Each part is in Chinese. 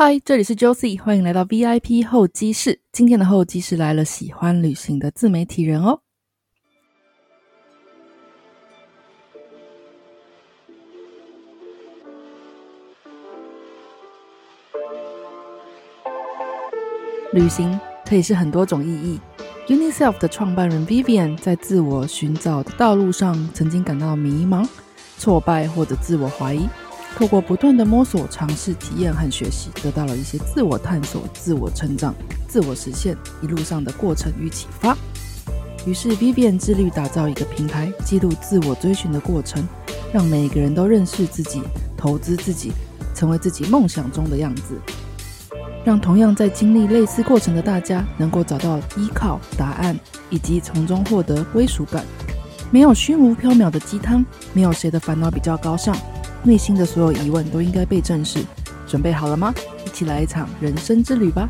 嗨，这里是 Josie，欢迎来到 VIP 候机室。今天的候机室来了喜欢旅行的自媒体人哦。旅行可以是很多种意义。UniSelf 的创办人 Vivian 在自我寻找的道路上，曾经感到迷茫、挫败或者自我怀疑。透过不断的摸索、尝试、体验和学习，得到了一些自我探索、自我成长、自我实现一路上的过程与启发。于是，Vivian 致力打造一个平台，记录自我追寻的过程，让每个人都认识自己、投资自己，成为自己梦想中的样子。让同样在经历类似过程的大家，能够找到依靠、答案，以及从中获得归属感。没有虚无缥缈的鸡汤，没有谁的烦恼比较高尚。内心的所有疑问都应该被正视，准备好了吗？一起来一场人生之旅吧！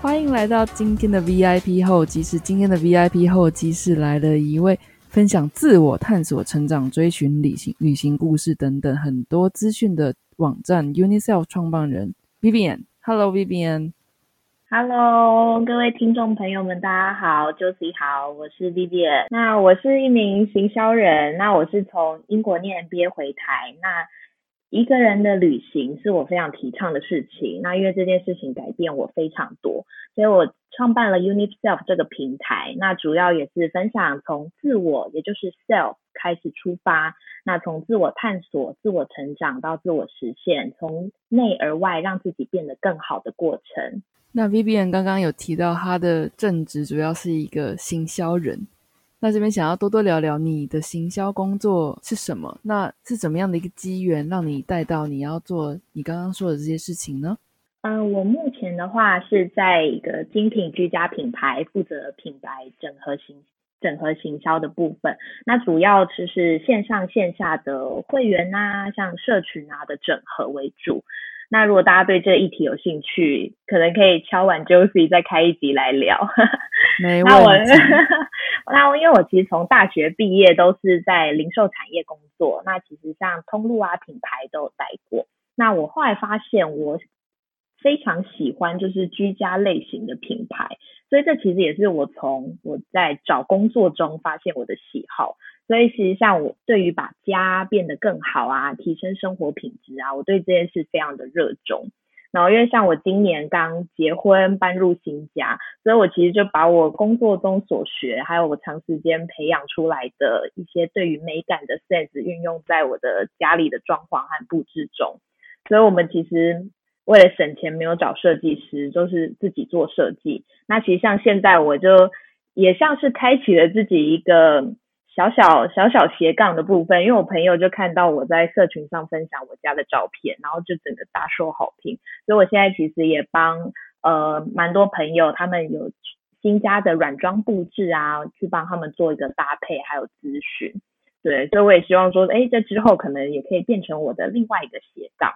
欢迎来到今天的 VIP 候机室。今天的 VIP 候机室来了一位分享自我探索、成长、追寻旅行、旅行故事等等很多资讯的网站 UniSelf 创办人 Vivian。Hello，Vivian。Hello，各位听众朋友们，大家好，Josie 好，我是 Vivian。那我是一名行销人，那我是从英国念 MBA 回台。那一个人的旅行是我非常提倡的事情。那因为这件事情改变我非常多，所以我创办了 UniSelf 这个平台。那主要也是分享从自我，也就是 self 开始出发。那从自我探索、自我成长到自我实现，从内而外让自己变得更好的过程。那 Vivian 刚刚有提到他的正职主要是一个行销人，那这边想要多多聊聊你的行销工作是什么？那是怎么样的一个机缘让你带到你要做你刚刚说的这些事情呢？嗯，我目前的话是在一个精品居家品牌负责品牌整合行整合行销的部分，那主要就是线上线下的会员啊，像社群啊的整合为主。那如果大家对这个议题有兴趣，可能可以敲完 Josie 再开一集来聊。没问题。那我因为我其实从大学毕业都是在零售产业工作，那其实像通路啊品牌都有待过。那我后来发现我非常喜欢就是居家类型的品牌，所以这其实也是我从我在找工作中发现我的喜好。所以其实像我对于把家变得更好啊，提升生活品质啊，我对这件事非常的热衷。然后因为像我今年刚结婚搬入新家，所以我其实就把我工作中所学，还有我长时间培养出来的一些对于美感的 sense 运用在我的家里的装潢和布置中。所以我们其实为了省钱，没有找设计师，都是自己做设计。那其实像现在我就也像是开启了自己一个。小小小小斜杠的部分，因为我朋友就看到我在社群上分享我家的照片，然后就整个大受好评，所以我现在其实也帮呃蛮多朋友，他们有新家的软装布置啊，去帮他们做一个搭配还有咨询，对，所以我也希望说，哎，这之后可能也可以变成我的另外一个斜杠。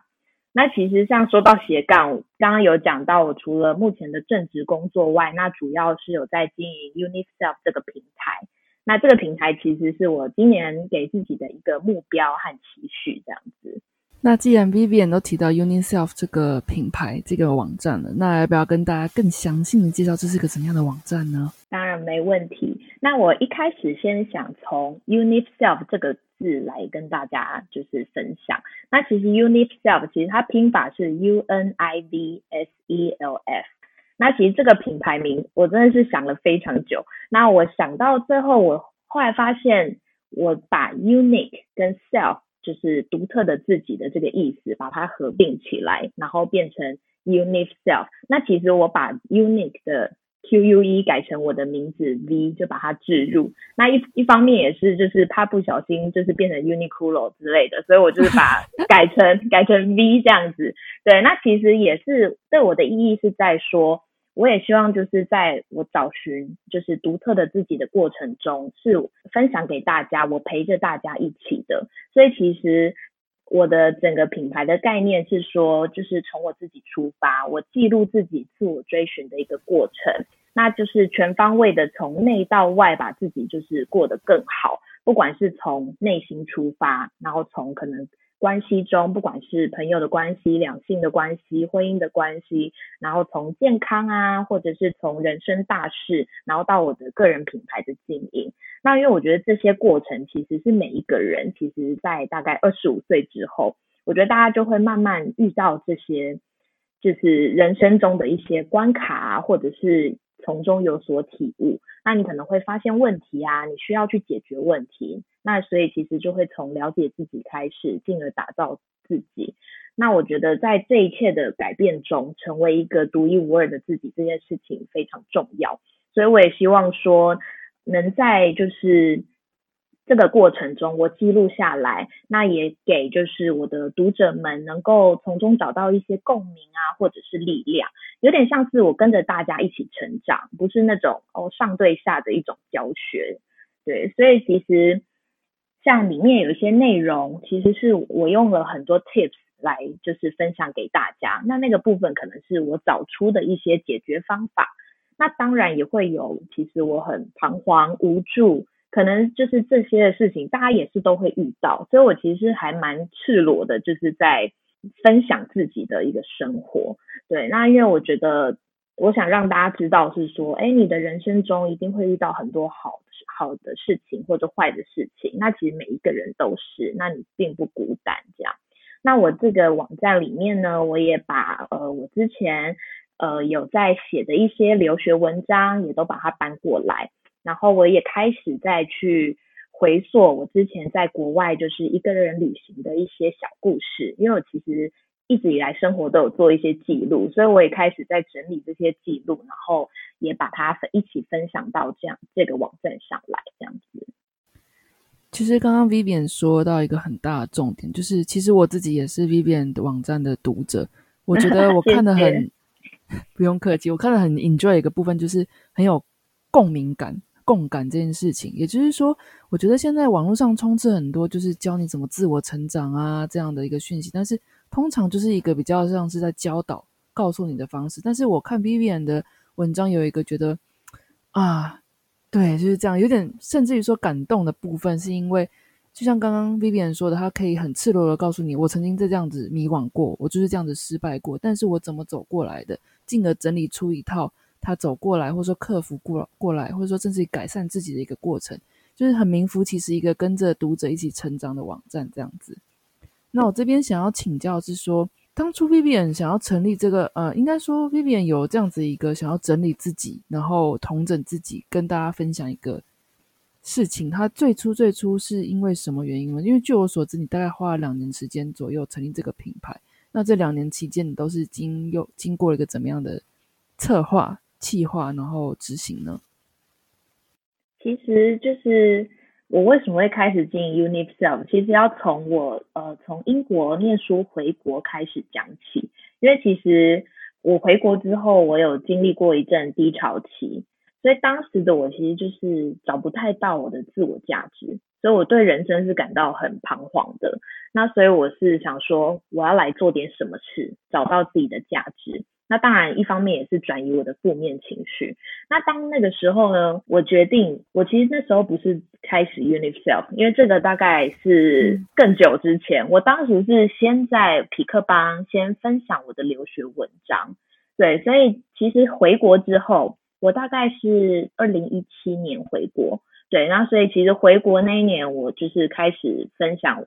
那其实像说到斜杠，刚刚有讲到，我除了目前的正职工作外，那主要是有在经营 UniSelf 这个平台。那这个平台其实是我今年给自己的一个目标和期许，这样子。那既然 Vivian 都提到 UniSelf 这个品牌、这个网站了，那要不要跟大家更详细的介绍这是个怎么样的网站呢？当然没问题。那我一开始先想从 UniSelf 这个字来跟大家就是分享。那其实 UniSelf 其实它拼法是 U N I V S E L F。那其实这个品牌名我真的是想了非常久。那我想到最后，我后来发现，我把 unique 跟 self 就是独特的自己的这个意思，把它合并起来，然后变成 unique self。那其实我把 unique 的 Q U E 改成我的名字 V，就把它置入。那一一方面也是就是怕不小心就是变成 Uniqlo 之类的，所以我就是把 改成改成 V 这样子。对，那其实也是对我的意义是在说。我也希望就是在我找寻就是独特的自己的过程中，是分享给大家，我陪着大家一起的。所以其实我的整个品牌的概念是说，就是从我自己出发，我记录自己自我追寻的一个过程，那就是全方位的从内到外把自己就是过得更好。不管是从内心出发，然后从可能。关系中，不管是朋友的关系、两性的关系、婚姻的关系，然后从健康啊，或者是从人生大事，然后到我的个人品牌的经营。那因为我觉得这些过程其实是每一个人，其实在大概二十五岁之后，我觉得大家就会慢慢遇到这些，就是人生中的一些关卡啊，或者是从中有所体悟。那你可能会发现问题啊，你需要去解决问题。那所以其实就会从了解自己开始，进而打造自己。那我觉得在这一切的改变中，成为一个独一无二的自己这件事情非常重要。所以我也希望说，能在就是这个过程中，我记录下来，那也给就是我的读者们能够从中找到一些共鸣啊，或者是力量。有点像是我跟着大家一起成长，不是那种哦上对下的一种教学。对，所以其实。像里面有一些内容，其实是我用了很多 tips 来就是分享给大家。那那个部分可能是我找出的一些解决方法。那当然也会有，其实我很彷徨无助，可能就是这些的事情，大家也是都会遇到。所以我其实还蛮赤裸的，就是在分享自己的一个生活。对，那因为我觉得。我想让大家知道是说，哎，你的人生中一定会遇到很多好好的事情或者坏的事情，那其实每一个人都是，那你并不孤单这样。那我这个网站里面呢，我也把呃我之前呃有在写的一些留学文章也都把它搬过来，然后我也开始再去回溯我之前在国外就是一个人旅行的一些小故事，因为我其实。一直以来生活都有做一些记录，所以我也开始在整理这些记录，然后也把它分一起分享到这样这个网站上来，这样子。其实刚刚 Vivian 说到一个很大的重点，就是其实我自己也是 Vivian 的网站的读者，我觉得我 看的很不用客气，我看的很 enjoy 一个部分，就是很有共鸣感、共感这件事情。也就是说，我觉得现在网络上充斥很多就是教你怎么自我成长啊这样的一个讯息，但是。通常就是一个比较像是在教导、告诉你的方式，但是我看 Vivian 的文章有一个觉得啊，对，就是这样，有点甚至于说感动的部分，是因为就像刚刚 Vivian 说的，他可以很赤裸的告诉你，我曾经在这样子迷惘过，我就是这样子失败过，但是我怎么走过来的，进而整理出一套他走过来，或者说克服过过来，或者说甚至改善自己的一个过程，就是很名副其实一个跟着读者一起成长的网站这样子。那我这边想要请教是说，当初 Vivian 想要成立这个，呃，应该说 Vivian 有这样子一个想要整理自己，然后统整自己，跟大家分享一个事情。他最初最初是因为什么原因呢？因为据我所知，你大概花了两年时间左右成立这个品牌。那这两年期间，你都是经又经过了一个怎么样的策划、计划，然后执行呢？其实就是。我为什么会开始经营 Unique Self？其实要从我呃从英国念书回国开始讲起，因为其实我回国之后，我有经历过一阵低潮期，所以当时的我其实就是找不太到我的自我价值，所以我对人生是感到很彷徨的。那所以我是想说，我要来做点什么事，找到自己的价值。那当然，一方面也是转移我的负面情绪。那当那个时候呢，我决定，我其实那时候不是开始 Unique Self，因为这个大概是更久之前。我当时是先在匹克邦先分享我的留学文章，对，所以其实回国之后，我大概是二零一七年回国，对，那所以其实回国那一年，我就是开始分享。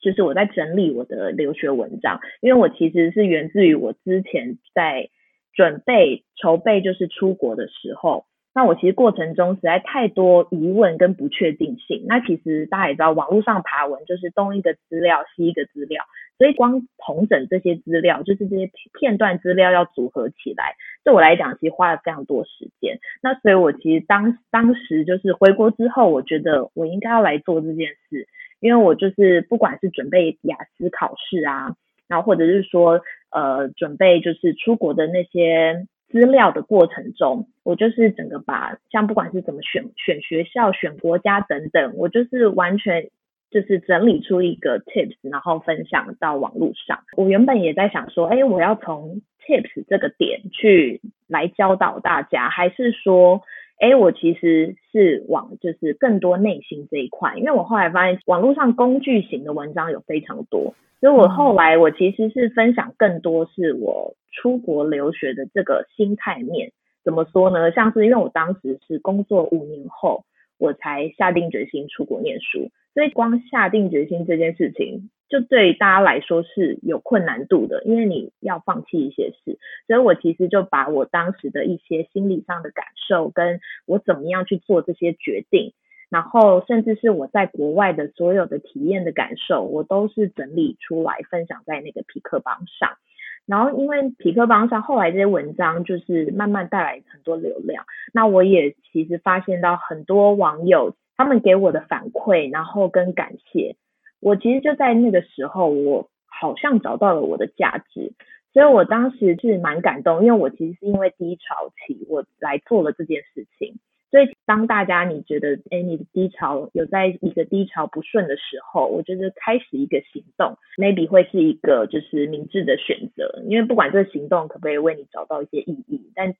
就是我在整理我的留学文章，因为我其实是源自于我之前在准备筹备，就是出国的时候，那我其实过程中实在太多疑问跟不确定性。那其实大家也知道，网络上爬文就是东一个资料西一个资料，所以光同整这些资料，就是这些片段资料要组合起来，对我来讲其实花了非常多时间。那所以我其实当当时就是回国之后，我觉得我应该要来做这件事。因为我就是不管是准备雅思考试啊，然后或者是说呃准备就是出国的那些资料的过程中，我就是整个把像不管是怎么选选学校、选国家等等，我就是完全就是整理出一个 tips，然后分享到网络上。我原本也在想说，哎，我要从 tips 这个点去来教导大家，还是说？哎，我其实是往就是更多内心这一块，因为我后来发现网络上工具型的文章有非常多，所以我后来我其实是分享更多是我出国留学的这个心态面。怎么说呢？像是因为我当时是工作五年后，我才下定决心出国念书，所以光下定决心这件事情。就对大家来说是有困难度的，因为你要放弃一些事，所以我其实就把我当时的一些心理上的感受，跟我怎么样去做这些决定，然后甚至是我在国外的所有的体验的感受，我都是整理出来分享在那个皮克邦上。然后因为皮克邦上后来这些文章就是慢慢带来很多流量，那我也其实发现到很多网友他们给我的反馈，然后跟感谢。我其实就在那个时候，我好像找到了我的价值，所以我当时是蛮感动，因为我其实是因为低潮期，我来做了这件事情。所以当大家你觉得，哎，你的低潮有在一个低潮不顺的时候，我觉得开始一个行动，maybe 会是一个就是明智的选择，因为不管这个行动可不可以为你找到一些意义，但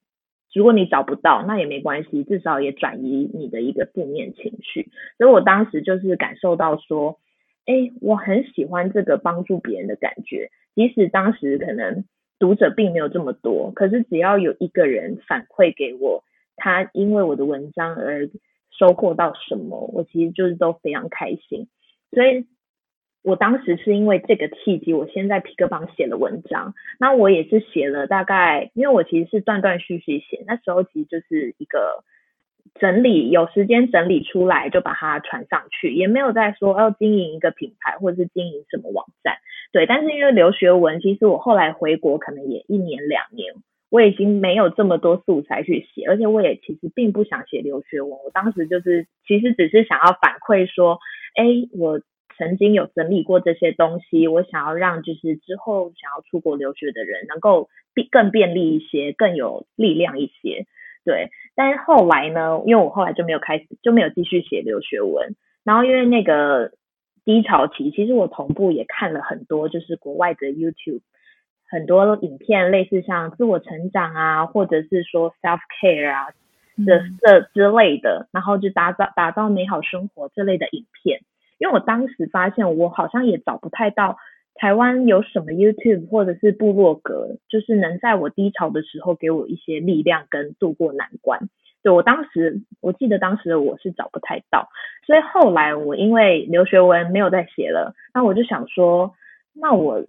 如果你找不到，那也没关系，至少也转移你的一个负面情绪。所以我当时就是感受到说。哎，我很喜欢这个帮助别人的感觉，即使当时可能读者并没有这么多，可是只要有一个人反馈给我，他因为我的文章而收获到什么，我其实就是都非常开心。所以，我当时是因为这个契机，我先在皮克邦写了文章，那我也是写了大概，因为我其实是断断续续写，那时候其实就是一个。整理有时间整理出来就把它传上去，也没有在说要经营一个品牌或者是经营什么网站，对。但是因为留学文，其实我后来回国可能也一年两年，我已经没有这么多素材去写，而且我也其实并不想写留学文。我当时就是其实只是想要反馈说，哎，我曾经有整理过这些东西，我想要让就是之后想要出国留学的人能够便更便利一些，更有力量一些。对，但是后来呢？因为我后来就没有开始，就没有继续写留学文。然后因为那个低潮期，其实我同步也看了很多，就是国外的 YouTube 很多影片，类似像自我成长啊，或者是说 self care 啊这这之类的，然后就打造打造美好生活这类的影片。因为我当时发现，我好像也找不太到。台湾有什么 YouTube 或者是部落格，就是能在我低潮的时候给我一些力量跟度过难关。对我当时，我记得当时的我是找不太到，所以后来我因为留学文没有再写了，那我就想说，那我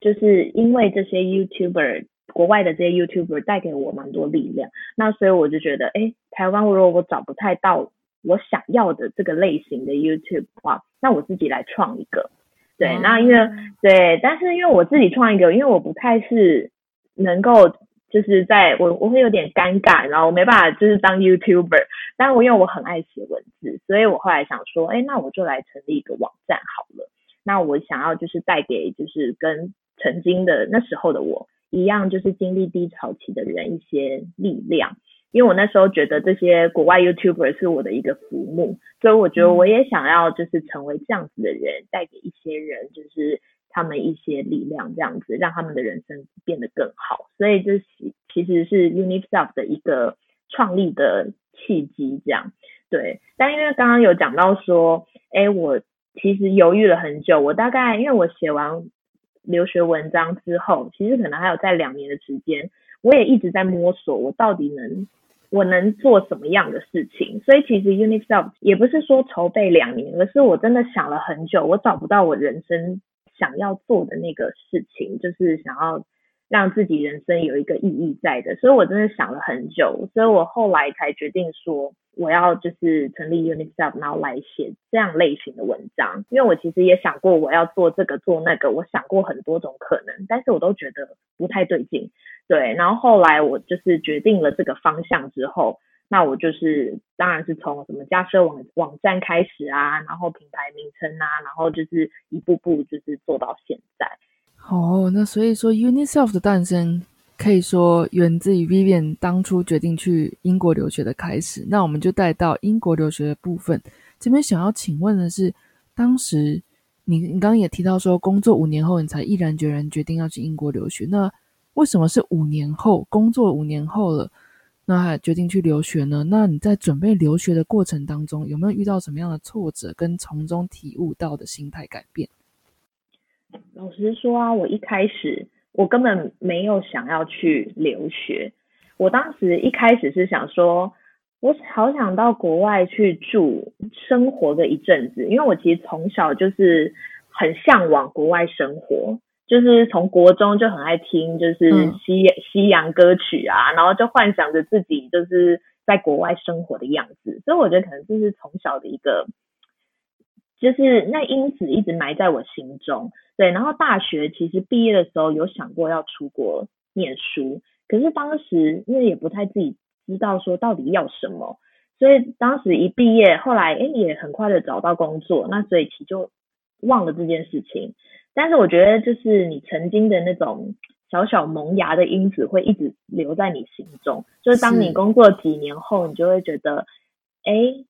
就是因为这些 YouTuber 国外的这些 YouTuber 带给我蛮多力量，那所以我就觉得，哎，台湾如果我找不太到我想要的这个类型的 YouTube 的话，那我自己来创一个。对，那因为对，但是因为我自己创一个，因为我不太是能够，就是在我我会有点尴尬，然后我没办法就是当 YouTuber，但我因为我很爱写文字，所以我后来想说，哎，那我就来成立一个网站好了。那我想要就是带给就是跟曾经的那时候的我一样，就是经历低潮期的人一些力量。因为我那时候觉得这些国外 YouTuber 是我的一个浮木，所以我觉得我也想要就是成为这样子的人，带给一些人就是他们一些力量，这样子让他们的人生变得更好。所以这其实是 UniSelf 的一个创立的契机，这样对。但因为刚刚有讲到说，哎，我其实犹豫了很久，我大概因为我写完留学文章之后，其实可能还有在两年的时间，我也一直在摸索，我到底能。我能做什么样的事情？所以其实 UniSelf 也不是说筹备两年，而是我真的想了很久，我找不到我人生想要做的那个事情，就是想要让自己人生有一个意义在的。所以我真的想了很久，所以我后来才决定说。我要就是成立 UniSelf，然后来写这样类型的文章。因为我其实也想过我要做这个做那个，我想过很多种可能，但是我都觉得不太对劲。对，然后后来我就是决定了这个方向之后，那我就是当然是从什么架设网网站开始啊，然后品牌名称啊，然后就是一步步就是做到现在。哦，那所以说 UniSelf 的诞生。可以说源自于 Vivian 当初决定去英国留学的开始。那我们就带到英国留学的部分。这边想要请问的是，当时你你刚刚也提到说，工作五年后你才毅然决然决定要去英国留学。那为什么是五年后？工作五年后了，那还决定去留学呢？那你在准备留学的过程当中，有没有遇到什么样的挫折，跟从中体悟到的心态改变？老实说啊，我一开始我根本没有想要去留学。我当时一开始是想说，我好想到国外去住生活个一阵子，因为我其实从小就是很向往国外生活，就是从国中就很爱听就是西西洋歌曲啊，然后就幻想着自己就是在国外生活的样子，所以我觉得可能就是从小的一个。就是那因子一直埋在我心中，对。然后大学其实毕业的时候有想过要出国念书，可是当时因为也不太自己知道说到底要什么，所以当时一毕业，后来哎也很快的找到工作，那所以其实就忘了这件事情。但是我觉得就是你曾经的那种小小萌芽的因子会一直留在你心中，就是当你工作几年后，你就会觉得哎。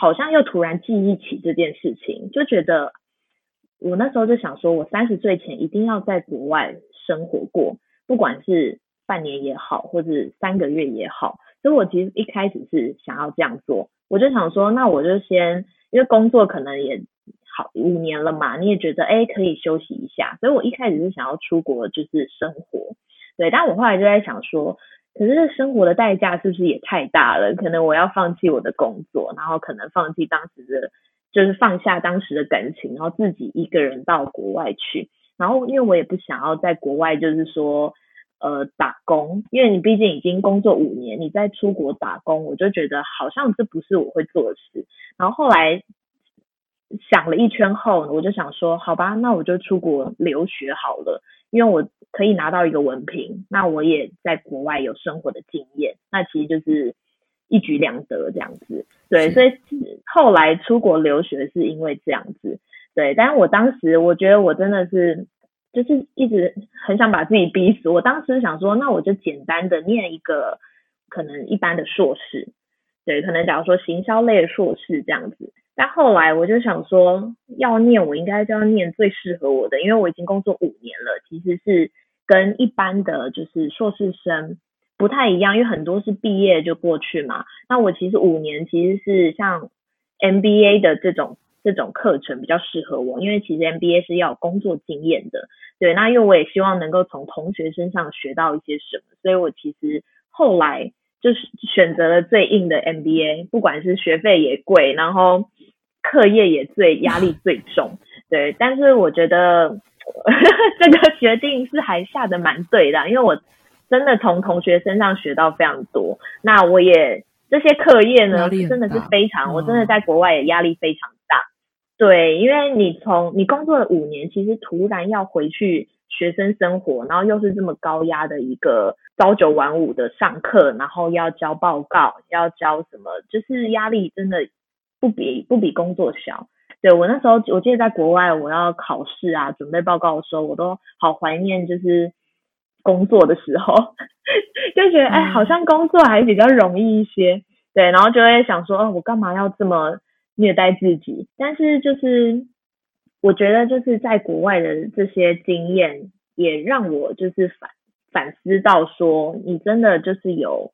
好像又突然记忆起这件事情，就觉得我那时候就想说，我三十岁前一定要在国外生活过，不管是半年也好，或者三个月也好。所以我其实一开始是想要这样做，我就想说，那我就先，因为工作可能也好五年了嘛，你也觉得哎可以休息一下，所以我一开始是想要出国就是生活，对，但我后来就在想说。可是生活的代价是不是也太大了？可能我要放弃我的工作，然后可能放弃当时的，就是放下当时的感情，然后自己一个人到国外去。然后因为我也不想要在国外，就是说呃打工，因为你毕竟已经工作五年，你在出国打工，我就觉得好像这不是我会做的事。然后后来想了一圈后，我就想说，好吧，那我就出国留学好了。因为我可以拿到一个文凭，那我也在国外有生活的经验，那其实就是一举两得这样子。对，所以后来出国留学是因为这样子。对，但是我当时我觉得我真的是就是一直很想把自己逼死。我当时想说，那我就简单的念一个可能一般的硕士，对，可能假如说行销类的硕士这样子。但后来我就想说，要念我应该就要念最适合我的，因为我已经工作五年了，其实是跟一般的就是硕士生不太一样，因为很多是毕业就过去嘛。那我其实五年其实是像 MBA 的这种这种课程比较适合我，因为其实 MBA 是要有工作经验的。对，那因为我也希望能够从同学身上学到一些什么，所以我其实后来就是选择了最硬的 MBA，不管是学费也贵，然后。课业也最压力最重，对，但是我觉得 这个决定是还下的蛮对的，因为我真的从同学身上学到非常多。那我也这些课业呢，真的是非常，我真的在国外也压力非常大。对，因为你从你工作了五年，其实突然要回去学生生活，然后又是这么高压的一个朝九晚五的上课，然后要交报告，要交什么，就是压力真的。不比不比工作小，对我那时候我记得在国外我要考试啊，准备报告的时候，我都好怀念就是工作的时候，就觉得哎，好像工作还比较容易一些，对，然后就会想说，哦我干嘛要这么虐待自己？但是就是我觉得就是在国外的这些经验，也让我就是反反思到说，你真的就是有。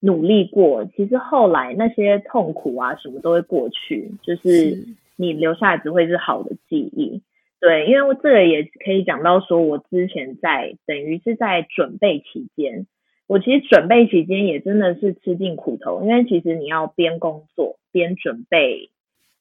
努力过，其实后来那些痛苦啊什么都会过去，就是你留下来只会是好的记忆。对，因为这个也可以讲到说，我之前在等于是在准备期间，我其实准备期间也真的是吃尽苦头，因为其实你要边工作边准备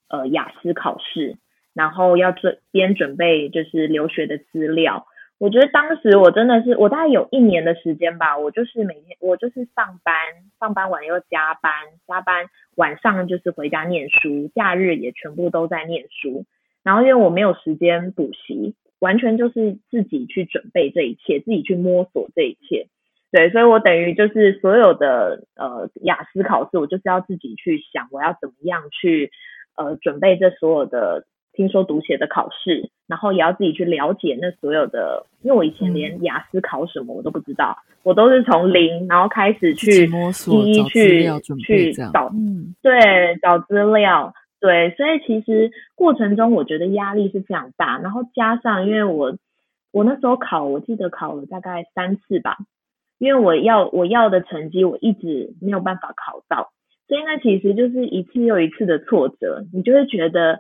呃雅思考试，然后要准边准备就是留学的资料。我觉得当时我真的是，我大概有一年的时间吧，我就是每天我就是上班，上班完又加班，加班晚上就是回家念书，假日也全部都在念书。然后因为我没有时间补习，完全就是自己去准备这一切，自己去摸索这一切。对，所以我等于就是所有的呃雅思考试，我就是要自己去想，我要怎么样去呃准备这所有的。听说读写的考试，然后也要自己去了解那所有的，因为我以前连雅思考什么我都不知道，我都是从零然后开始去一一去去找，嗯，对，找资料，对，所以其实过程中我觉得压力是非常大，然后加上因为我我那时候考，我记得考了大概三次吧，因为我要我要的成绩我一直没有办法考到，所以那其实就是一次又一次的挫折，你就会觉得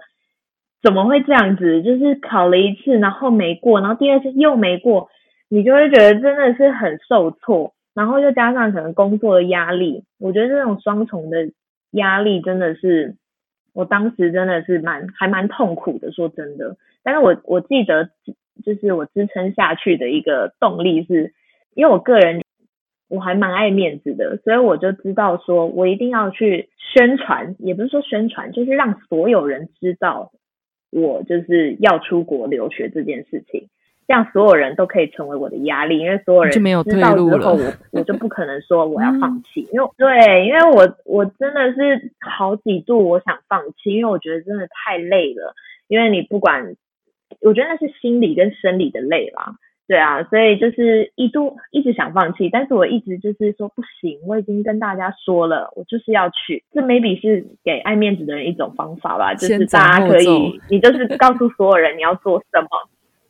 怎么会这样子？就是考了一次然后没过，然后第二次又没过，你就会觉得真的是很受挫，然后又加上可能工作的压力，我觉得这种双重的压力真的是。我当时真的是蛮还蛮痛苦的，说真的。但是我我记得，就是我支撑下去的一个动力是，因为我个人我还蛮爱面子的，所以我就知道说我一定要去宣传，也不是说宣传，就是让所有人知道我就是要出国留学这件事情。这样所有人都可以成为我的压力，因为所有人知道之后，我我就不可能说我要放弃，因为对，因为我我真的是好几度我想放弃，因为我觉得真的太累了，因为你不管，我觉得那是心理跟生理的累啦，对啊，所以就是一度一直想放弃，但是我一直就是说不行，我已经跟大家说了，我就是要去，这 maybe 是给爱面子的人一种方法吧，就是大家可以，你就是告诉所有人你要做什么。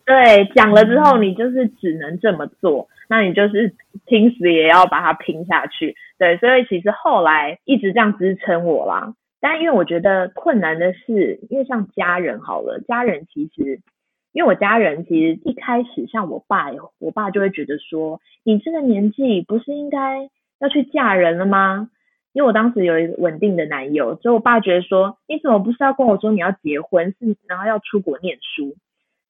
对，讲了之后你就是只能这么做，那你就是拼死也要把它拼下去。对，所以其实后来一直这样支撑我啦。但因为我觉得困难的是，因为像家人好了，家人其实，因为我家人其实一开始像我爸，我爸就会觉得说，你这个年纪不是应该要去嫁人了吗？因为我当时有一个稳定的男友，所以我爸觉得说，你怎么不是要跟我说你要结婚，是然后要出国念书？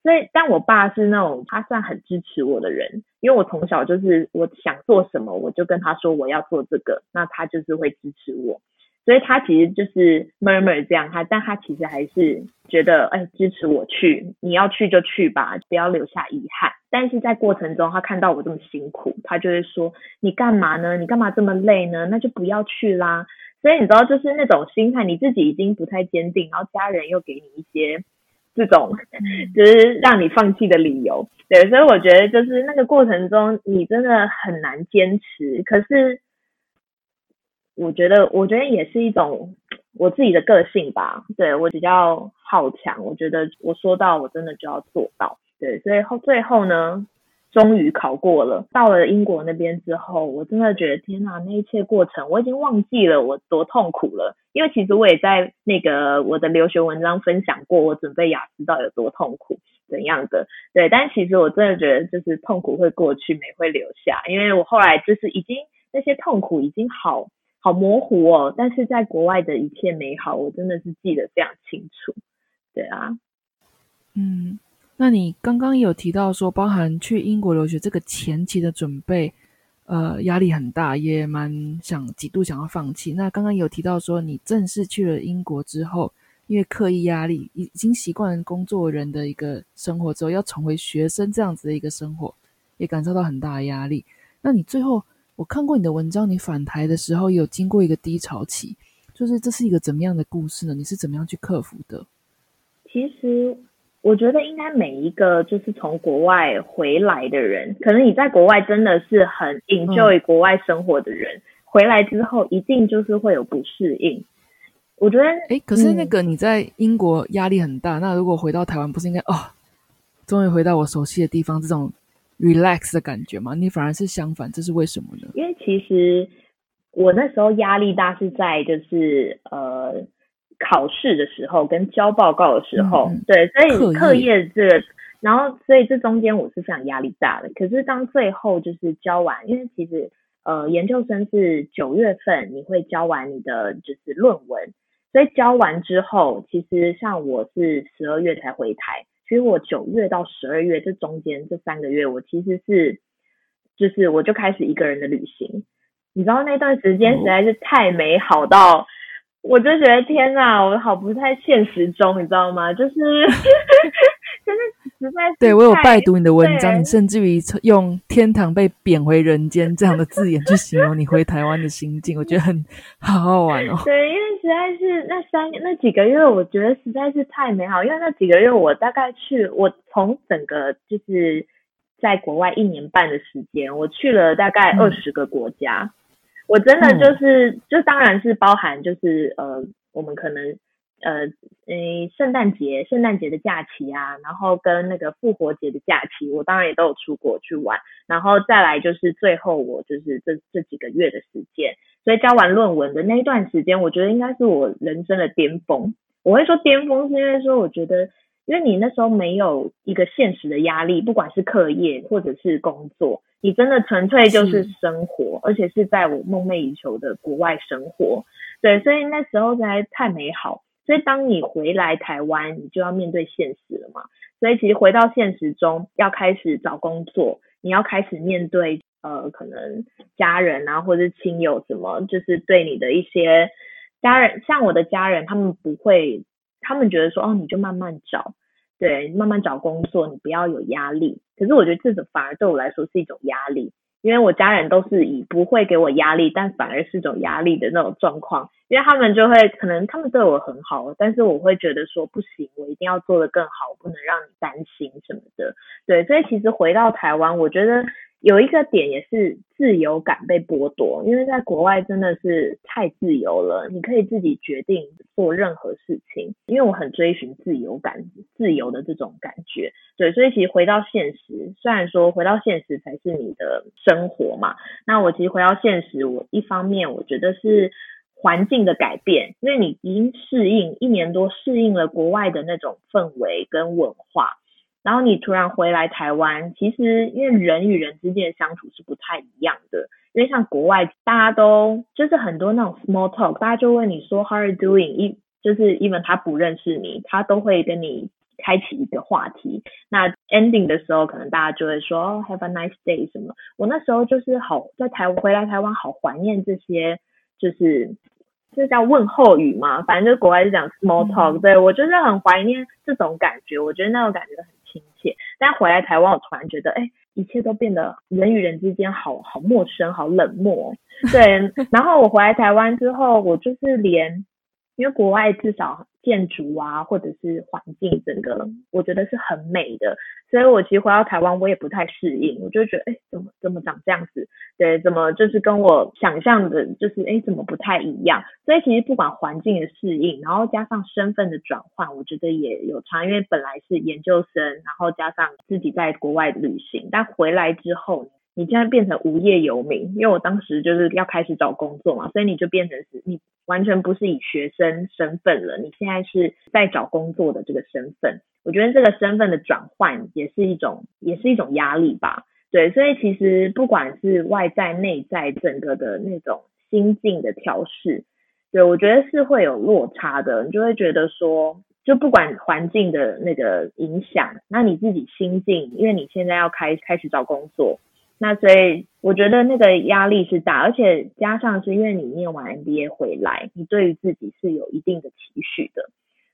所以，但我爸是那种他算很支持我的人，因为我从小就是我想做什么，我就跟他说我要做这个，那他就是会支持我。所以他其实就是 murmur 这样，他但他其实还是觉得哎支持我去，你要去就去吧，不要留下遗憾。但是在过程中，他看到我这么辛苦，他就会说你干嘛呢？你干嘛这么累呢？那就不要去啦。所以你知道，就是那种心态，你自己已经不太坚定，然后家人又给你一些。这种就是让你放弃的理由，对，所以我觉得就是那个过程中你真的很难坚持。可是我觉得，我觉得也是一种我自己的个性吧。对我比较好强，我觉得我说到我真的就要做到。对，所以后最后呢。终于考过了，到了英国那边之后，我真的觉得天哪，那一切过程我已经忘记了我多痛苦了。因为其实我也在那个我的留学文章分享过，我准备雅思到有多痛苦怎样的。对，但其实我真的觉得就是痛苦会过去，美会留下。因为我后来就是已经那些痛苦已经好好模糊哦，但是在国外的一切美好，我真的是记得非常清楚。对啊，嗯。那你刚刚有提到说，包含去英国留学这个前期的准备，呃，压力很大，也蛮想几度想要放弃。那刚刚有提到说，你正式去了英国之后，因为刻意压力，已经习惯工作人的一个生活之后，要重回学生这样子的一个生活，也感受到很大的压力。那你最后，我看过你的文章，你返台的时候有经过一个低潮期，就是这是一个怎么样的故事呢？你是怎么样去克服的？其实。我觉得应该每一个就是从国外回来的人，可能你在国外真的是很 enjoy 国外生活的人，回来之后一定就是会有不适应。我觉得，哎，可是那个你在英国压力很大，那如果回到台湾，不是应该哦，终于回到我熟悉的地方，这种 relax 的感觉吗？你反而是相反，这是为什么呢？因为其实我那时候压力大是在就是呃。考试的时候跟交报告的时候，对，所以课业这，然后所以这中间我是非常压力大的。可是当最后就是交完，因为其实呃研究生是九月份你会交完你的就是论文，所以交完之后，其实像我是十二月才回台，其实我九月到十二月这中间这三个月，我其实是就是我就开始一个人的旅行，你知道那段时间实在是太美好到。我就觉得天哪，我好不太现实中，你知道吗？就是，真的实在。对我有拜读你的文章，你甚至于用“天堂被贬回人间”这样的字眼去形容你回台湾的心境，我觉得很好好玩哦。对，因为实在是那三那几个月，我觉得实在是太美好。因为那几个月，我大概去，我从整个就是在国外一年半的时间，我去了大概二十个国家。我真的就是，就当然是包含，就是呃，我们可能呃，诶，圣诞节、圣诞节的假期啊，然后跟那个复活节的假期，我当然也都有出国去玩。然后再来就是最后我就是这这几个月的时间，所以交完论文的那一段时间，我觉得应该是我人生的巅峰。我会说巅峰，是因为说我觉得，因为你那时候没有一个现实的压力，不管是课业或者是工作，你真的纯粹就是生活，而且是在我梦寐以求的国外生活。对，所以那时候才太美好。所以当你回来台湾，你就要面对现实了嘛。所以其实回到现实中，要开始找工作，你要开始面对呃，可能家人啊，或者是亲友什么，就是对你的一些家人，像我的家人，他们不会，他们觉得说，哦，你就慢慢找，对，慢慢找工作，你不要有压力。可是我觉得这种反而对我来说是一种压力。因为我家人都是以不会给我压力，但反而是种压力的那种状况，因为他们就会可能他们对我很好，但是我会觉得说不行，我一定要做得更好，不能让你担心什么的。对，所以其实回到台湾，我觉得。有一个点也是自由感被剥夺，因为在国外真的是太自由了，你可以自己决定做任何事情。因为我很追寻自由感、自由的这种感觉，对，所以其实回到现实，虽然说回到现实才是你的生活嘛，那我其实回到现实，我一方面我觉得是环境的改变，因为你已经适应一年多，适应了国外的那种氛围跟文化。然后你突然回来台湾，其实因为人与人之间的相处是不太一样的，因为像国外大家都就是很多那种 small talk，大家就问你说 how are you doing，一就是 even 他不认识你，他都会跟你开启一个话题。那 ending 的时候，可能大家就会说 have a nice day 什么。我那时候就是好在台回来台湾，好怀念这些，就是这叫问候语嘛，反正就是国外是讲 small talk，对我就是很怀念这种感觉，我觉得那种感觉很。亲切，但回来台湾，我突然觉得，哎，一切都变得人与人之间好好陌生，好冷漠。对，然后我回来台湾之后，我就是连。因为国外至少建筑啊，或者是环境，整个我觉得是很美的，所以我其实回到台湾，我也不太适应，我就觉得，哎，怎么怎么长这样子？对，怎么就是跟我想象的，就是哎，怎么不太一样？所以其实不管环境的适应，然后加上身份的转换，我觉得也有差，因为本来是研究生，然后加上自己在国外旅行，但回来之后。你现在变成无业游民，因为我当时就是要开始找工作嘛，所以你就变成是你完全不是以学生身份了，你现在是在找工作的这个身份。我觉得这个身份的转换也是一种，也是一种压力吧。对，所以其实不管是外在内在整个的那种心境的调试，对我觉得是会有落差的。你就会觉得说，就不管环境的那个影响，那你自己心境，因为你现在要开开始找工作。那所以我觉得那个压力是大，而且加上是因为你念完 MBA 回来，你对于自己是有一定的期许的，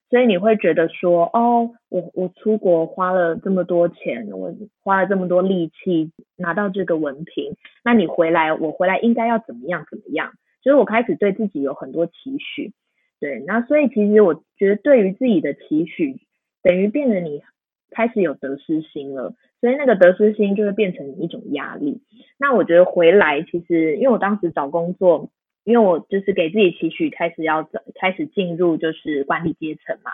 所以你会觉得说，哦，我我出国花了这么多钱，我花了这么多力气拿到这个文凭，那你回来，我回来应该要怎么样怎么样？所以我开始对自己有很多期许，对，那所以其实我觉得对于自己的期许，等于变得你。开始有得失心了，所以那个得失心就会变成一种压力。那我觉得回来其实，因为我当时找工作，因为我就是给自己期许，开始要开始进入就是管理阶层嘛。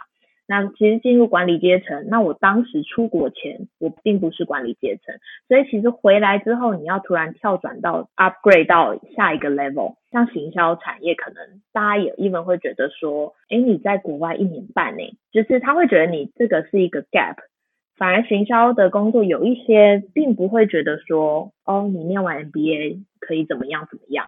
那其实进入管理阶层，那我当时出国前我并不是管理阶层，所以其实回来之后，你要突然跳转到 upgrade 到下一个 level，像行销产业，可能大家也一般会觉得说，哎，你在国外一年半呢，就是他会觉得你这个是一个 gap。反而行销的工作有一些，并不会觉得说，哦，你念完 MBA 可以怎么样怎么样，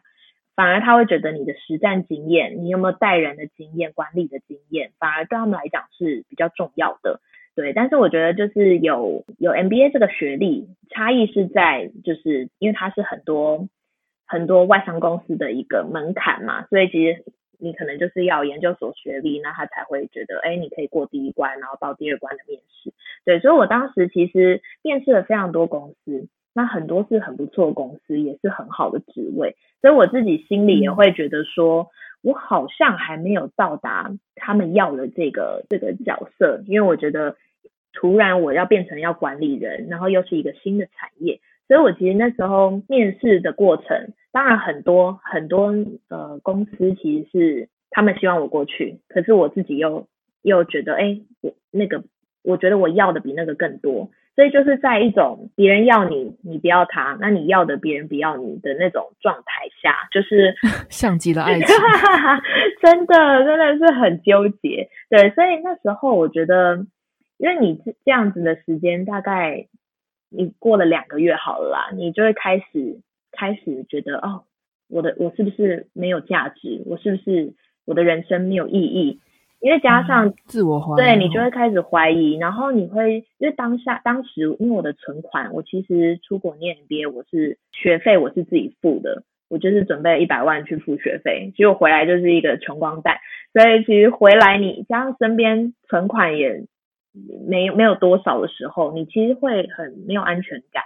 反而他会觉得你的实战经验，你有没有带人的经验、管理的经验，反而对他们来讲是比较重要的。对，但是我觉得就是有有 MBA 这个学历，差异是在就是因为它是很多很多外商公司的一个门槛嘛，所以其实。你可能就是要研究所学历，那他才会觉得，哎，你可以过第一关，然后到第二关的面试。对，所以我当时其实面试了非常多公司，那很多是很不错的公司，也是很好的职位，所以我自己心里也会觉得说，我好像还没有到达他们要的这个这个角色，因为我觉得突然我要变成要管理人，然后又是一个新的产业。所以，我其实那时候面试的过程，当然很多很多呃公司其实是他们希望我过去，可是我自己又又觉得，哎，我那个我觉得我要的比那个更多，所以就是在一种别人要你，你不要他，那你要的别人不要你的那种状态下，就是 像极了爱情，真的真的是很纠结。对，所以那时候我觉得，因为你这这样子的时间，大概你过了两个月好了啦，你就会开始开始觉得，哦，我的我是不是没有价值？我是不是我的人生没有意义？因为加上自我怀疑，对你就会开始怀疑，然后你会因为当下当时因为我的存款，我其实出国念 MBA，我是学费我是自己付的，我就是准备一百万去付学费，结果回来就是一个穷光蛋，所以其实回来你加上身边存款也没有没有多少的时候，你其实会很没有安全感，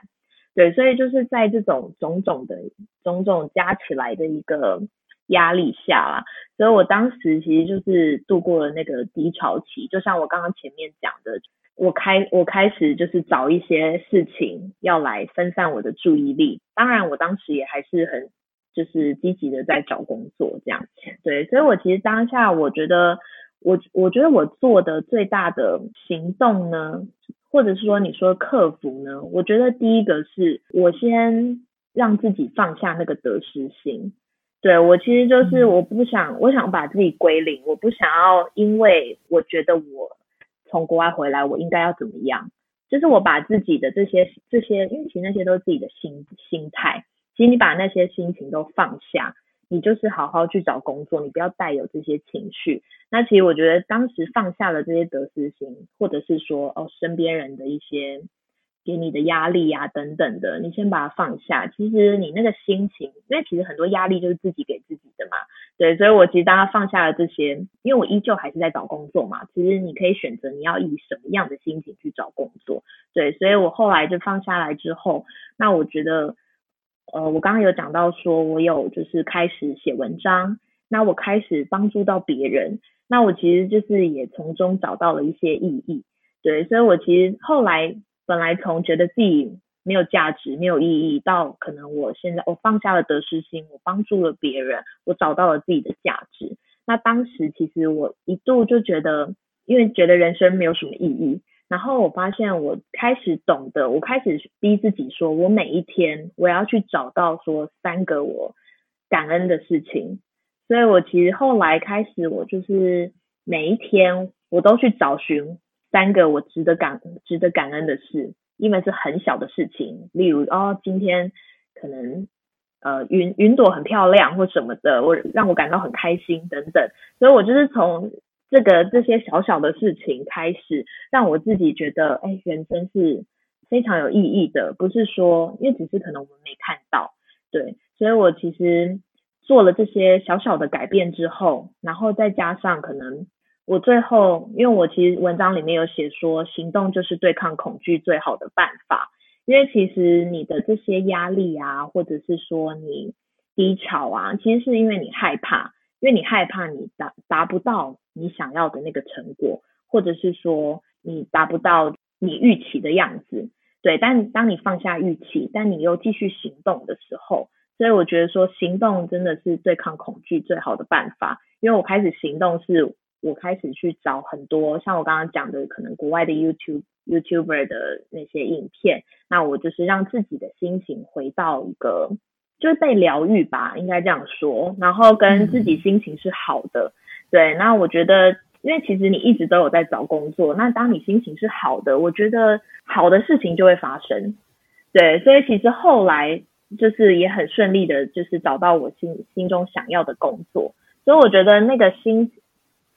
对，所以就是在这种种种的种种加起来的一个。压力下啦，所以我当时其实就是度过了那个低潮期。就像我刚刚前面讲的，我开我开始就是找一些事情要来分散我的注意力。当然，我当时也还是很就是积极的在找工作这样。对，所以我其实当下我觉得我我觉得我做的最大的行动呢，或者是说你说克服呢，我觉得第一个是我先让自己放下那个得失心。对我其实就是我不想，我想把自己归零，我不想要，因为我觉得我从国外回来，我应该要怎么样？就是我把自己的这些这些，因为其实那些都是自己的心心态。其实你把那些心情都放下，你就是好好去找工作，你不要带有这些情绪。那其实我觉得当时放下了这些得失心，或者是说哦身边人的一些。给你的压力呀，等等的，你先把它放下。其实你那个心情，因为其实很多压力就是自己给自己的嘛。对，所以我其实当他放下了这些，因为我依旧还是在找工作嘛。其实你可以选择你要以什么样的心情去找工作。对，所以我后来就放下来之后，那我觉得，呃，我刚刚有讲到说我有就是开始写文章，那我开始帮助到别人，那我其实就是也从中找到了一些意义。对，所以我其实后来。本来从觉得自己没有价值、没有意义，到可能我现在我放下了得失心，我帮助了别人，我找到了自己的价值。那当时其实我一度就觉得，因为觉得人生没有什么意义，然后我发现我开始懂得，我开始逼自己说，我每一天我要去找到说三个我感恩的事情。所以我其实后来开始，我就是每一天我都去找寻。三个我值得感值得感恩的事，因为是很小的事情，例如哦，今天可能呃云云朵很漂亮或什么的，我让我感到很开心等等，所以我就是从这个这些小小的事情开始，让我自己觉得哎，人生是非常有意义的，不是说因为只是可能我们没看到，对，所以我其实做了这些小小的改变之后，然后再加上可能。我最后，因为我其实文章里面有写说，行动就是对抗恐惧最好的办法。因为其实你的这些压力啊，或者是说你低潮啊，其实是因为你害怕，因为你害怕你达达不到你想要的那个成果，或者是说你达不到你预期的样子。对，但当你放下预期，但你又继续行动的时候，所以我觉得说行动真的是对抗恐惧最好的办法。因为我开始行动是。我开始去找很多像我刚刚讲的，可能国外的 YouTube YouTuber 的那些影片，那我就是让自己的心情回到一个就是被疗愈吧，应该这样说，然后跟自己心情是好的。对，那我觉得，因为其实你一直都有在找工作，那当你心情是好的，我觉得好的事情就会发生。对，所以其实后来就是也很顺利的，就是找到我心心中想要的工作，所以我觉得那个心。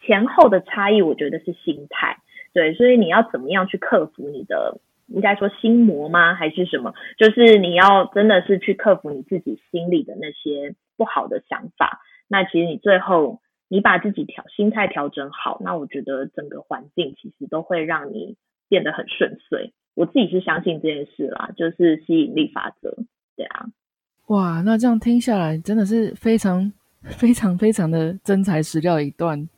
前后的差异，我觉得是心态，对，所以你要怎么样去克服你的，应该说心魔吗？还是什么？就是你要真的是去克服你自己心里的那些不好的想法。那其实你最后你把自己调心态调整好，那我觉得整个环境其实都会让你变得很顺遂。我自己是相信这件事啦，就是吸引力法则，对啊。哇，那这样听下来真的是非常非常非常的真材实料一段。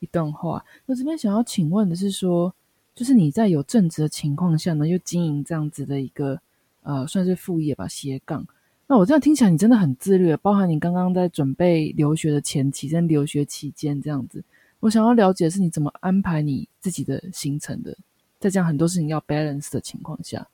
一段话，我这边想要请问的是说，就是你在有正职的情况下呢，又经营这样子的一个呃，算是副业吧，斜杠。那我这样听起来，你真的很自律，包含你刚刚在准备留学的前期在留学期间这样子。我想要了解的是你怎么安排你自己的行程的，在这样很多事情要 balance 的情况下。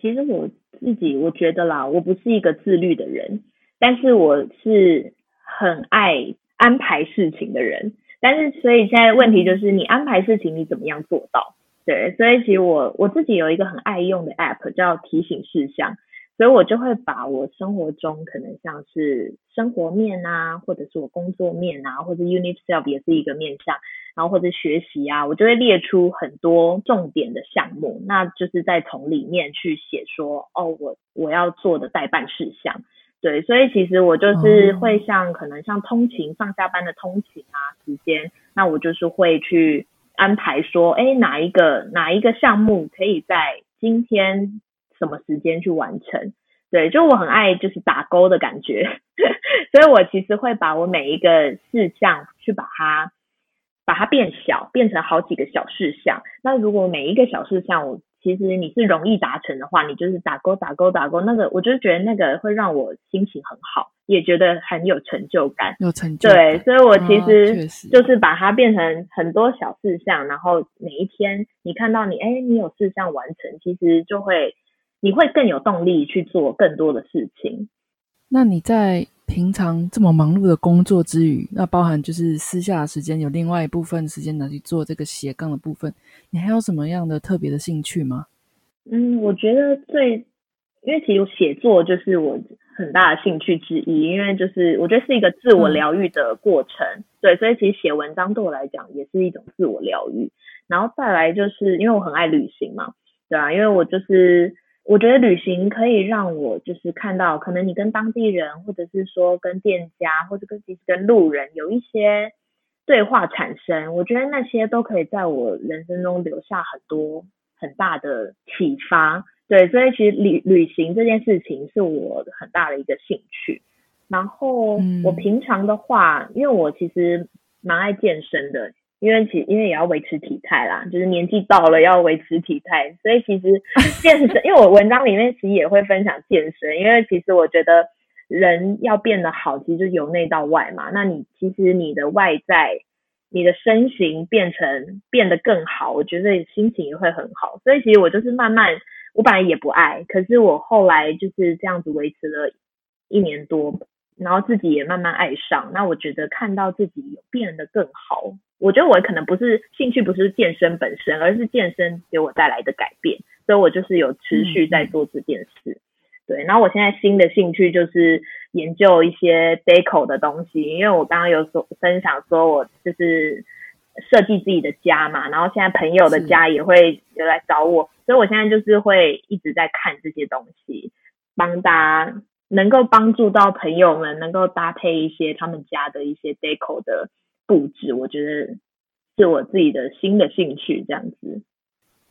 其实我自己我觉得啦，我不是一个自律的人，但是我是很爱安排事情的人。但是所以现在问题就是，你安排事情你怎么样做到？对，所以其实我我自己有一个很爱用的 app 叫提醒事项。所以我就会把我生活中可能像是生活面啊，或者是我工作面啊，或者 unit self 也是一个面向，然后或者学习啊，我就会列出很多重点的项目，那就是在从里面去写说，哦，我我要做的代办事项，对，所以其实我就是会像可能像通勤上下班的通勤啊时间，那我就是会去安排说，哎，哪一个哪一个项目可以在今天。什么时间去完成？对，就我很爱就是打勾的感觉，所以我其实会把我每一个事项去把它把它变小，变成好几个小事项。那如果每一个小事项我其实你是容易达成的话，你就是打勾打勾打勾，那个我就觉得那个会让我心情很好，也觉得很有成就感。有成就对，所以我其实就是把它变成很多小事项，然后每一天你看到你哎你有事项完成，其实就会。你会更有动力去做更多的事情。那你在平常这么忙碌的工作之余，那包含就是私下的时间，有另外一部分时间拿去做这个斜杠的部分，你还有什么样的特别的兴趣吗？嗯，我觉得最，因为其实写作就是我很大的兴趣之一，因为就是我觉得是一个自我疗愈的过程，对，所以其实写文章对我来讲也是一种自我疗愈。然后再来就是因为我很爱旅行嘛，对啊，因为我就是。我觉得旅行可以让我就是看到，可能你跟当地人，或者是说跟店家，或者跟其实跟路人有一些对话产生。我觉得那些都可以在我人生中留下很多很大的启发。对，所以其实旅旅行这件事情是我很大的一个兴趣。然后我平常的话，因为我其实蛮爱健身的。因为其因为也要维持体态啦，就是年纪到了要维持体态，所以其实 健身，因为我文章里面其实也会分享健身，因为其实我觉得人要变得好，其实就由内到外嘛。那你其实你的外在，你的身形变成变得更好，我觉得心情也会很好。所以其实我就是慢慢，我本来也不爱，可是我后来就是这样子维持了一年多。然后自己也慢慢爱上，那我觉得看到自己有变得更好，我觉得我可能不是兴趣不是健身本身，而是健身给我带来的改变，所以我就是有持续在做这件事。对，然后我现在新的兴趣就是研究一些 deco 的东西，因为我刚刚有所分享说我就是设计自己的家嘛，然后现在朋友的家也会有来找我，所以我现在就是会一直在看这些东西，帮大家。能够帮助到朋友们，能够搭配一些他们家的一些 deco 的布置，我觉得是我自己的新的兴趣。这样子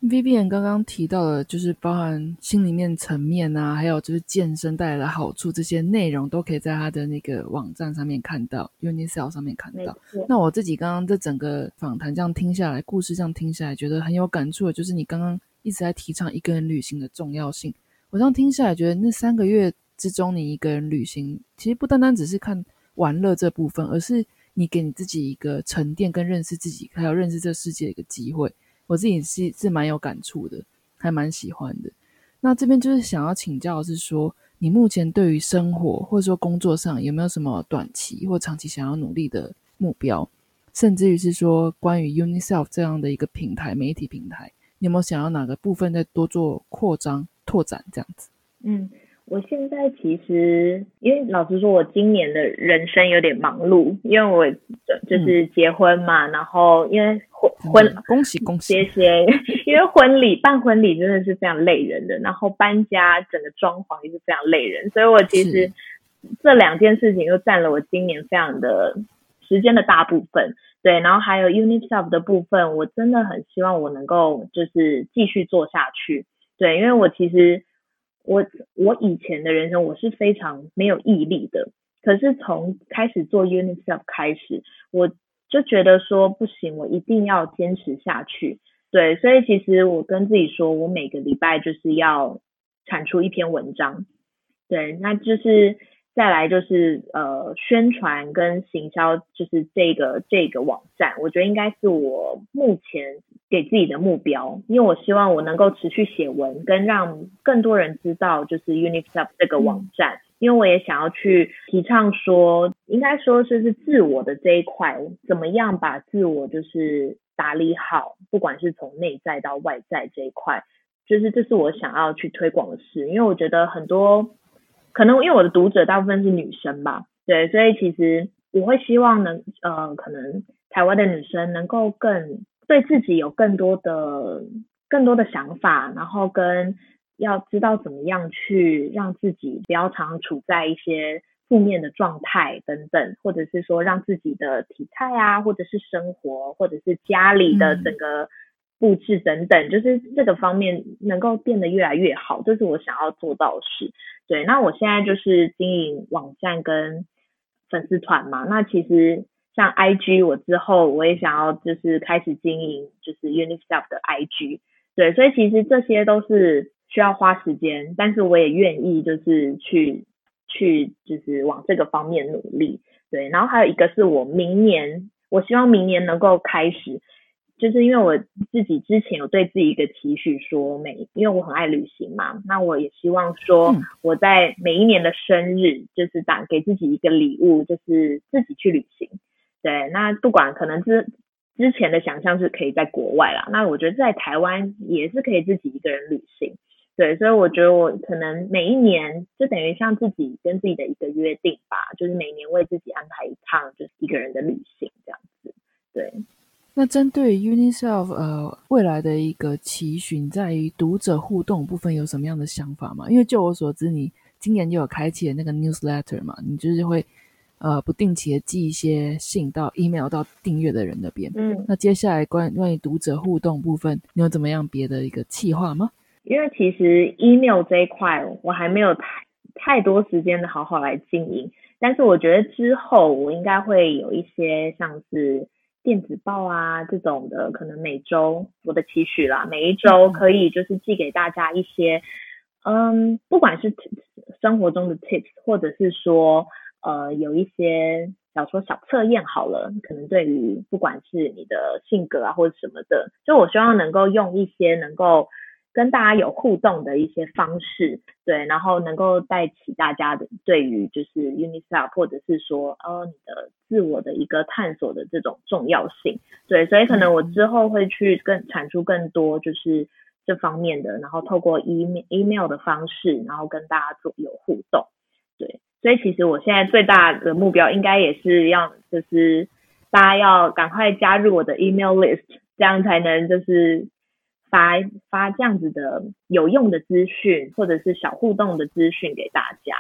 ，Vivian 刚刚提到的，就是包含心里面层面啊，还有就是健身带来的好处，这些内容都可以在他的那个网站上面看到，Unicell 上面看到。那我自己刚刚这整个访谈这样听下来，故事这样听下来，觉得很有感触的，就是你刚刚一直在提倡一个人旅行的重要性。我这样听下来，觉得那三个月。之中，你一个人旅行，其实不单单只是看玩乐这部分，而是你给你自己一个沉淀跟认识自己，还有认识这世界的一个机会。我自己是是蛮有感触的，还蛮喜欢的。那这边就是想要请教是说，你目前对于生活或者说工作上有没有什么短期或长期想要努力的目标？甚至于是说，关于 UniSelf 这样的一个平台媒体平台，你有没有想要哪个部分再多做扩张拓展这样子？嗯。我现在其实，因为老实说，我今年的人生有点忙碌，因为我就是结婚嘛，然后因为婚婚恭喜恭喜，谢谢，因为婚礼办婚礼真的是非常累人的，然后搬家整个装潢也是非常累人，所以我其实这两件事情又占了我今年非常的时间的大部分，对，然后还有 Unit Self 的部分，我真的很希望我能够就是继续做下去，对，因为我其实。我我以前的人生我是非常没有毅力的，可是从开始做 UNICEF 开始，我就觉得说不行，我一定要坚持下去。对，所以其实我跟自己说，我每个礼拜就是要产出一篇文章。对，那就是再来就是呃宣传跟行销，就是这个这个网站，我觉得应该是我目前给自己的目标，因为我希望我能够持续写文，跟让更多人知道就是 Uniflap 这个网站，因为我也想要去提倡说，应该说是是自我的这一块，怎么样把自我就是打理好，不管是从内在到外在这一块。就是这是我想要去推广的事，因为我觉得很多可能因为我的读者大部分是女生吧，对，所以其实我会希望能呃，可能台湾的女生能够更对自己有更多的更多的想法，然后跟要知道怎么样去让自己不要常处在一些负面的状态等等，或者是说让自己的体态啊，或者是生活，或者是家里的整个。布置等等，就是这个方面能够变得越来越好，这是我想要做到的事。对，那我现在就是经营网站跟粉丝团嘛。那其实像 IG，我之后我也想要就是开始经营就是 Unifed 的 IG。对，所以其实这些都是需要花时间，但是我也愿意就是去去就是往这个方面努力。对，然后还有一个是我明年，我希望明年能够开始。就是因为我自己之前有对自己一个期许，说每因为我很爱旅行嘛，那我也希望说我在每一年的生日，就是打给自己一个礼物，就是自己去旅行。对，那不管可能之之前的想象是可以在国外啦，那我觉得在台湾也是可以自己一个人旅行。对，所以我觉得我可能每一年就等于像自己跟自己的一个约定吧，就是每年为自己安排一趟就是一个人的旅行这样子。对。那针对 Uniself 呃未来的一个期许，在于读者互动部分有什么样的想法吗？因为就我所知，你今年就有开启了那个 newsletter 嘛，你就是会呃不定期的寄一些信到 email 到订阅的人那边。嗯，那接下来关关于读者互动部分，你有怎么样别的一个计划吗？因为其实 email 这一块我还没有太太多时间的好好来经营，但是我觉得之后我应该会有一些像是。电子报啊，这种的可能每周我的期许啦，每一周可以就是寄给大家一些，嗯，不管是生活中的 tips，或者是说呃有一些，小说小测验好了，可能对于不管是你的性格啊或者什么的，就我希望能够用一些能够。跟大家有互动的一些方式，对，然后能够带起大家的对于就是 UNICEF 或者是说呃你的自我的一个探索的这种重要性，对，所以可能我之后会去更产出更多就是这方面的，然后透过 email email 的方式，然后跟大家做有互动，对，所以其实我现在最大的目标应该也是要就是大家要赶快加入我的 email list，这样才能就是。发发这样子的有用的资讯，或者是小互动的资讯给大家。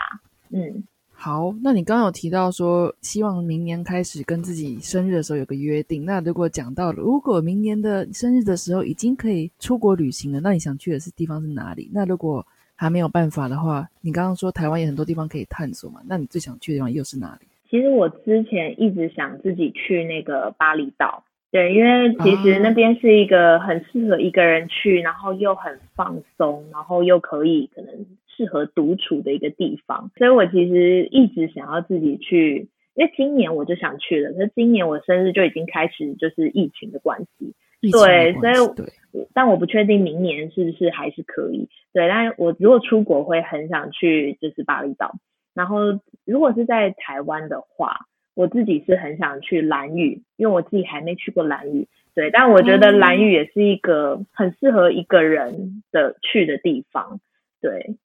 嗯，好，那你刚刚有提到说，希望明年开始跟自己生日的时候有个约定。那如果讲到了，如果明年的生日的时候已经可以出国旅行了，那你想去的是地方是哪里？那如果还没有办法的话，你刚刚说台湾有很多地方可以探索嘛？那你最想去的地方又是哪里？其实我之前一直想自己去那个巴厘岛。对，因为其实那边是一个很适合一个人去，然后又很放松，然后又可以可能适合独处的一个地方。所以我其实一直想要自己去，因为今年我就想去了，可是今年我生日就已经开始就是疫情的关系，对，所以但我不确定明年是不是还是可以。对，但我如果出国会很想去就是巴厘岛，然后如果是在台湾的话。我自己是很想去蓝屿，因为我自己还没去过蓝屿，对，但我觉得蓝屿也是一个很适合一个人的去的地方，对。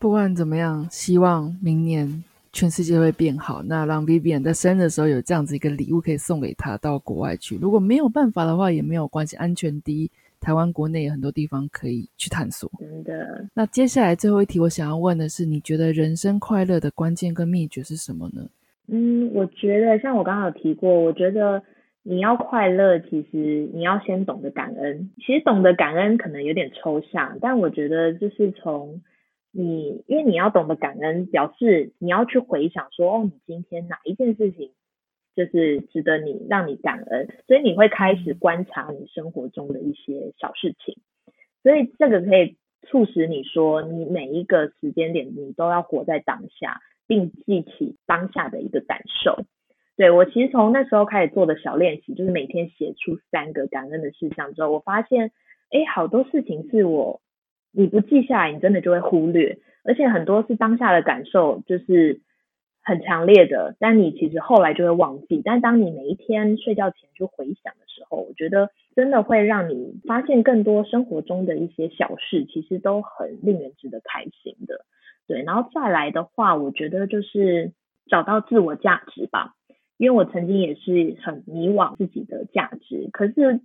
不管怎么样，希望明年全世界会变好，那让 Vivian 在生日的时候有这样子一个礼物可以送给他到国外去。如果没有办法的话，也没有关系，安全第一。台湾国内有很多地方可以去探索。真的。那接下来最后一题，我想要问的是，你觉得人生快乐的关键跟秘诀是什么呢？嗯，我觉得像我刚刚有提过，我觉得你要快乐，其实你要先懂得感恩。其实懂得感恩可能有点抽象，但我觉得就是从你，因为你要懂得感恩，表示你要去回想说，哦，你今天哪一件事情就是值得你让你感恩，所以你会开始观察你生活中的一些小事情，所以这个可以。促使你说，你每一个时间点你都要活在当下，并记起当下的一个感受。对我其实从那时候开始做的小练习，就是每天写出三个感恩的事项之后，我发现，哎，好多事情是我你不记下来，你真的就会忽略，而且很多是当下的感受，就是很强烈的，但你其实后来就会忘记。但当你每一天睡觉前去回想的时候，我觉得真的会让你发现更多生活中的一些小事，其实都很令人值得开心的。对，然后再来的话，我觉得就是找到自我价值吧。因为我曾经也是很迷惘自己的价值，可是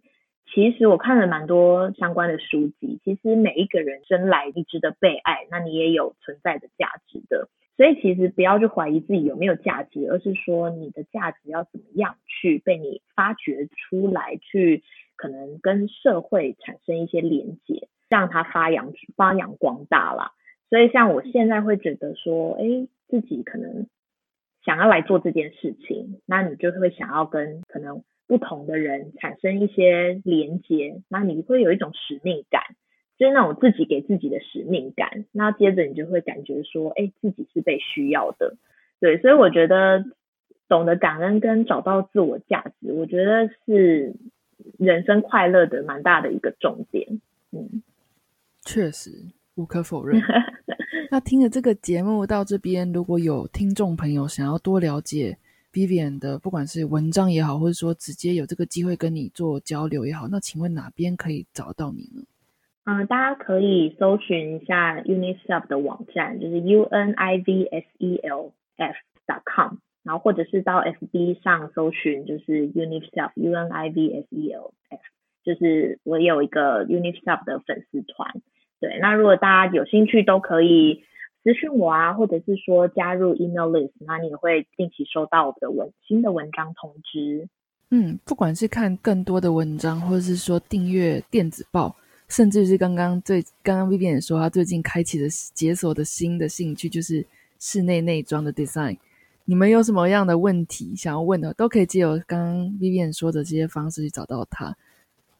其实我看了蛮多相关的书籍，其实每一个人生来你值得被爱，那你也有存在的价值的，所以其实不要去怀疑自己有没有价值，而是说你的价值要怎么样去被你发掘出来，去可能跟社会产生一些连接，让它发扬发扬光大啦。所以像我现在会觉得说，哎，自己可能。想要来做这件事情，那你就会想要跟可能不同的人产生一些连接，那你会有一种使命感，就是那种自己给自己的使命感。那接着你就会感觉说，哎，自己是被需要的，对。所以我觉得懂得感恩跟找到自我价值，我觉得是人生快乐的蛮大的一个重点。嗯，确实无可否认。那听了这个节目到这边，如果有听众朋友想要多了解 Vivian 的，不管是文章也好，或者说直接有这个机会跟你做交流也好，那请问哪边可以找到你呢？嗯，大家可以搜寻一下 UNICEF 的网站，就是 U N I V S E L F dot com，然后或者是到 FB 上搜寻，就是 UNICEF U N I V S E L F，就是我有一个 UNICEF 的粉丝团。对，那如果大家有兴趣，都可以私信我啊，或者是说加入 email list，那你也会定期收到我的文新的文章通知。嗯，不管是看更多的文章，或者是说订阅电子报，甚至是刚刚最刚刚 Vivian 说他最近开启的解锁的新的兴趣，就是室内内装的 design。你们有什么样的问题想要问的，都可以借由刚刚 Vivian 说的这些方式去找到他。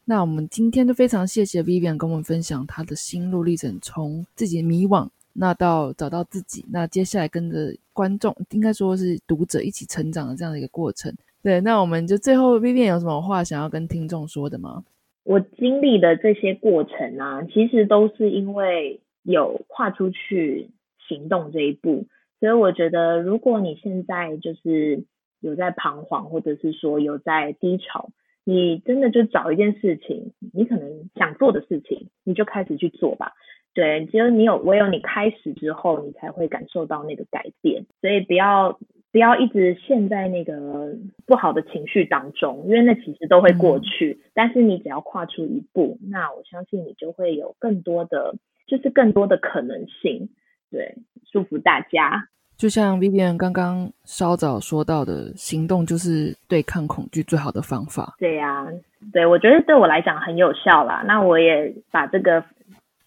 那我们今天就非常谢谢 Vivian 跟我们分享他的心路历程，从自己迷惘，那到找到自己，那接下来跟着观众，应该说是读者一起成长的这样的一个过程。对，那我们就最后 Vivian 有什么话想要跟听众说的吗？我经历的这些过程啊，其实都是因为有跨出去行动这一步，所以我觉得，如果你现在就是有在彷徨，或者是说有在低潮。你真的就找一件事情，你可能想做的事情，你就开始去做吧。对，只有你有，唯有你开始之后，你才会感受到那个改变。所以不要不要一直陷在那个不好的情绪当中，因为那其实都会过去。但是你只要跨出一步，那我相信你就会有更多的，就是更多的可能性。对，祝福大家。就像 Vivian 刚刚稍早说到的，行动就是对抗恐惧最好的方法。对呀，对我觉得对我来讲很有效啦。那我也把这个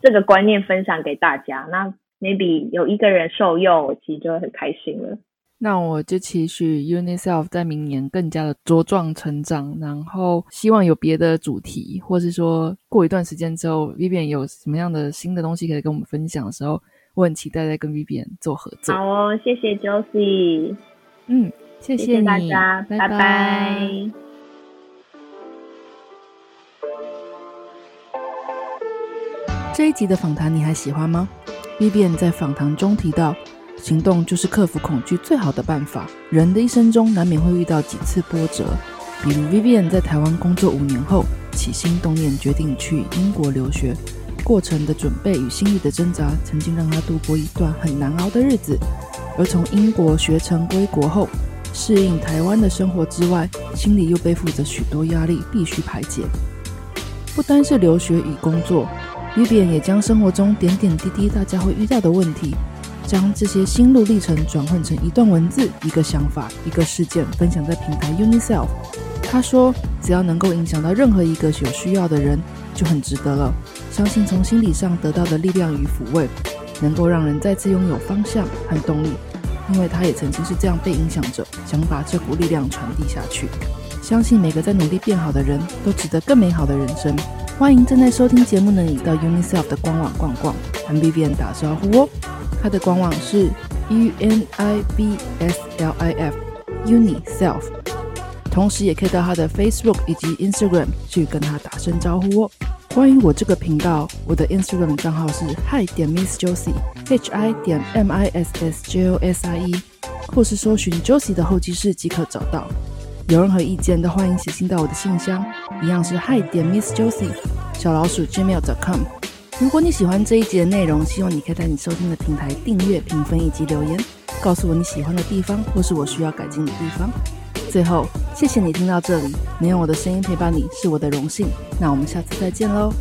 这个观念分享给大家。那 maybe 有一个人受用，我其实就很开心了。那我就期许 UNICEF 在明年更加的茁壮成长，然后希望有别的主题，或是说过一段时间之后，Vivian 有什么样的新的东西可以跟我们分享的时候。我很期待在跟 Vivian 做合作。好哦，谢谢 Josie。嗯，谢谢大家，拜拜。这一集的访谈你还喜欢吗？Vivian 在访谈中提到，行动就是克服恐惧最好的办法。人的一生中难免会遇到几次波折，比如 Vivian 在台湾工作五年后，起心动念决定去英国留学。过程的准备与心理的挣扎，曾经让他度过一段很难熬的日子。而从英国学成归国后，适应台湾的生活之外，心里又背负着许多压力，必须排解。不单是留学与工作，Vivian 也将生活中点点滴滴大家会遇到的问题，将这些心路历程转换成一段文字、一个想法、一个事件，分享在平台 UniSelf。他说：“只要能够影响到任何一个有需要的人。”就很值得了。相信从心理上得到的力量与抚慰，能够让人再次拥有方向和动力。因为他也曾经是这样被影响着，想把这股力量传递下去。相信每个在努力变好的人都值得更美好的人生。欢迎正在收听节目的你到 UniSelf 的官网逛逛，和 Vivian 打招呼哦。他的官网是 U N I V S L I F UniSelf，同时也可以到他的 Facebook 以及 Instagram 去跟他打声招呼哦。关于我这个频道，我的 Instagram 账号是 Hi 点 Miss Josie，H I 点 M I S S J O S I E，或是搜寻 Josie 的候机室即可找到。有任何意见都欢迎写信到我的信箱，一样是 Hi 点 Miss Josie 小老鼠 gmail.com。如果你喜欢这一集的内容，希望你可以在你收听的平台订阅、评分以及留言，告诉我你喜欢的地方或是我需要改进的地方。最后，谢谢你听到这里，能用我的声音陪伴你是我的荣幸。那我们下次再见喽。